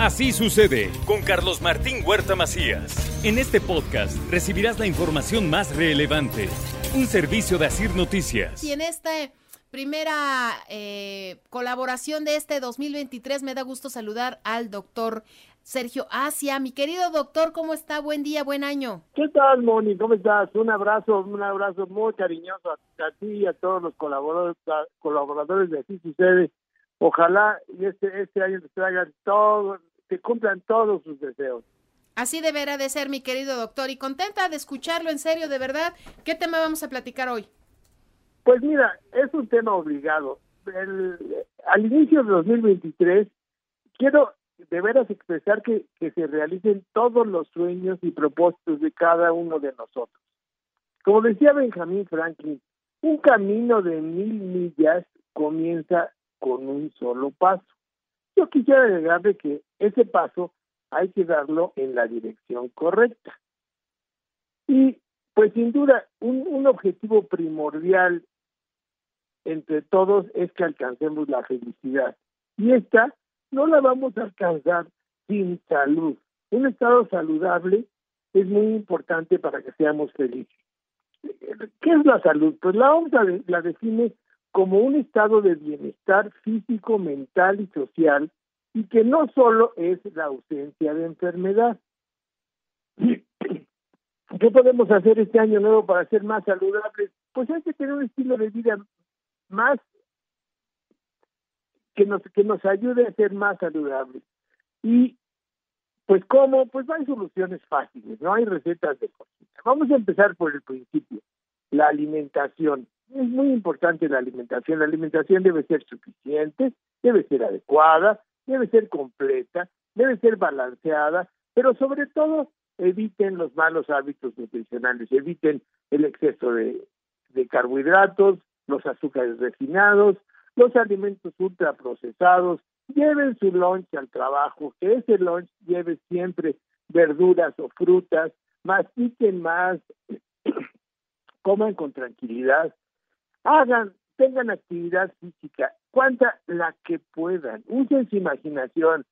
Así sucede con Carlos Martín Huerta Macías. En este podcast recibirás la información más relevante. Un servicio de Asir Noticias. Y en este primera eh, colaboración de este 2023. Me da gusto saludar al doctor Sergio Asia. Mi querido doctor, ¿cómo está? Buen día, buen año. ¿Qué tal, Moni? ¿Cómo estás? Un abrazo, un abrazo muy cariñoso a, ti y a todos los colaboradores, colaboradores de Así Sucede. Ojalá y este, este año te traigan todo, te cumplan todos sus deseos. Así deberá de ser, mi querido doctor, y contenta de escucharlo en serio, de verdad. ¿Qué tema vamos a platicar hoy? Pues mira, es un tema obligado. al inicio de 2023, quiero de veras expresar que, que se realicen todos los sueños y propósitos de cada uno de nosotros. Como decía Benjamin Franklin, un camino de mil millas comienza con un solo paso. Yo quisiera agregarle que ese paso hay que darlo en la dirección correcta. Y pues sin duda, un, objetivo primordial entre todos es que alcancemos la felicidad. Y esta no la vamos a alcanzar sin salud. Un estado saludable es muy importante para que seamos felices. ¿Qué es la salud? Pues la OMS la define como un estado de bienestar físico, mental y social y que no solo es la ausencia de enfermedad. ¿Qué podemos hacer este año nuevo para ser más saludables? Pues hay que tener un estilo de vida más que nos que nos ayude a ser más saludables. Y pues cómo pues hay soluciones fáciles no hay recetas de cocina. Vamos a empezar por el principio la alimentación. Es muy importante la alimentación. La alimentación debe ser suficiente debe ser adecuada debe ser completa debe ser balanceada pero sobre todo eviten los malos hábitos nutricionales eviten el exceso de, carbohidratos los azúcares refinados, los alimentos ultraprocesados, lleven su lunch al trabajo, que ese lunch lleve siempre verduras o frutas, mastiquen más, coman con tranquilidad, hagan, tengan actividad física, cuanta la que puedan, usen su imaginación,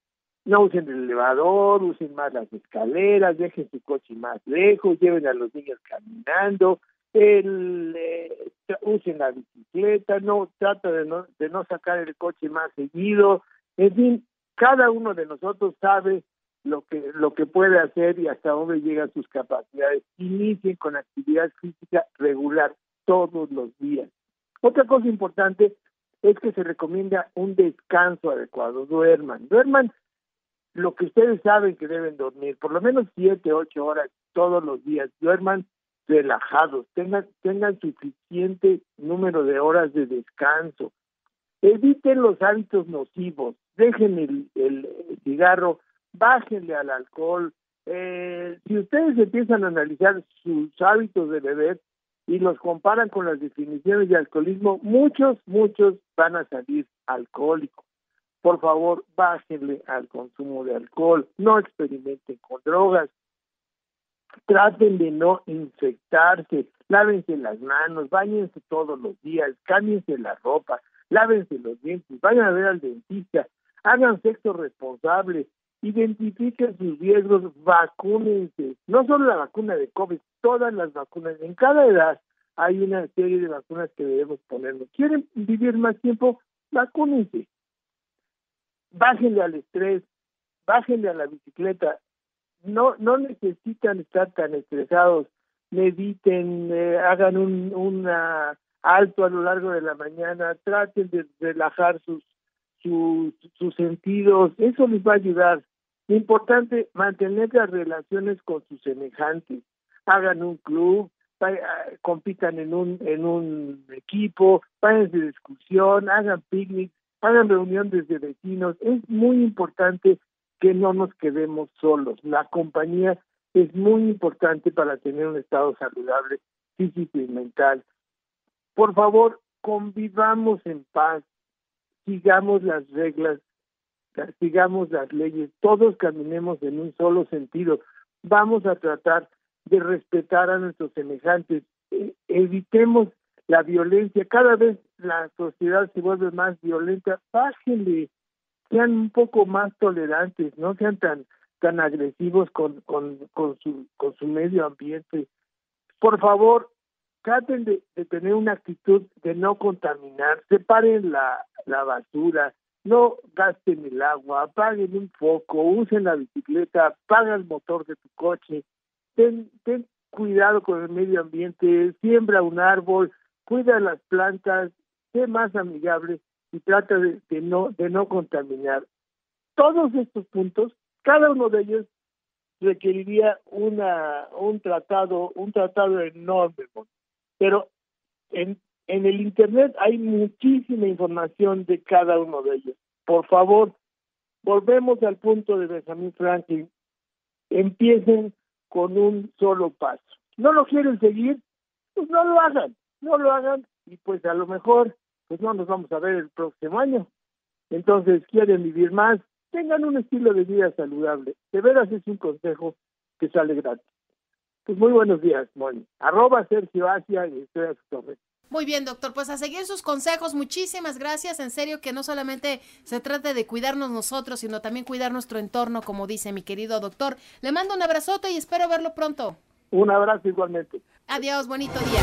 no usen el elevador, usen más las escaleras, dejen su coche más lejos, lleven a los niños caminando, eh, usen la bicicleta, no trata de no, de no sacar el coche más seguido, en fin, cada uno de nosotros sabe lo que lo que puede hacer y hasta dónde llegan sus capacidades. Inicien con actividad física regular todos los días. Otra cosa importante es que se recomienda un descanso adecuado. Duerman, duerman lo que ustedes saben que deben dormir, por lo menos siete, ocho horas todos los días. Duerman relajados, tengan, tengan suficiente número de horas de descanso, eviten los hábitos nocivos, dejen el, cigarro, bájenle al alcohol. Eh, si ustedes empiezan a analizar sus hábitos de beber y los comparan con las definiciones de alcoholismo, muchos, muchos van a salir alcohólicos. Por favor, bájenle al consumo de alcohol, no experimenten con drogas, traten de no infectarse, lávense las manos, bañense todos los días, cámbiense la ropa, lávense los dientes, vayan a ver al dentista, hagan sexo responsable, identifiquen sus riesgos, vacúnense, no solo la vacuna de COVID, todas las vacunas, en cada edad hay una serie de vacunas que debemos ponernos. ¿Quieren vivir más tiempo? Vacúnense. Bájenle al estrés, bájenle a la bicicleta, no no necesitan estar tan estresados. Mediten eh, hagan un, un alto a lo largo de la mañana. Traten de relajar sus sus sus sentidos. Eso les va a ayudar importante mantener las relaciones con sus semejantes hagan un club compitan en un en un equipo vayan de discusión hagan picnics hagan reuniones de vecinos. Es muy importante que no nos quedemos solos. La compañía es muy importante para tener un estado saludable físico y mental. Por favor, convivamos en paz, sigamos las reglas, sigamos las leyes, todos caminemos en un solo sentido. Vamos a tratar de respetar a nuestros semejantes, e, evitemos la violencia, cada vez la sociedad se vuelve más violenta, bájenle, sean un poco más tolerantes, no sean tan tan agresivos con, con, con su con su medio ambiente. Por favor, traten de, tener una actitud de no contaminar, separen la, la basura, no gasten el agua, apaguen un foco, usen la bicicleta, apaga el motor de tu coche, ten, ten cuidado con el medio ambiente, siembra un árbol, cuida las plantas, sé más amigable y trata de, no de no contaminar. Todos estos puntos, cada uno de ellos requeriría una un tratado un tratado enorme, pero en en el internet hay muchísima información de cada uno de ellos. Por favor, volvemos al punto de Benjamin Franklin. Empiecen con un solo paso. ¿No lo quieren seguir? Pues no lo hagan no lo hagan y pues a lo mejor pues no nos vamos a ver el próximo año. Entonces, quieren vivir más, tengan un estilo de vida saludable. De veras es un consejo que sale gratis. Pues muy buenos días, Moni. Arroba Sergio Asia y estoy a su torre. Muy bien, doctor. Pues a seguir sus consejos. Muchísimas gracias. En serio que no solamente se trata de cuidarnos nosotros, sino también cuidar nuestro entorno, como dice mi querido doctor. Le mando un abrazote y espero verlo pronto. Un abrazo igualmente. Adiós, bonito día.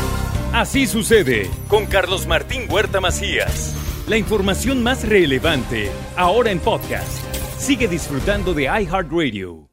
Así sucede con Carlos Martín Huerta Macías. La información más relevante, ahora en podcast. Sigue disfrutando de iHeartRadio.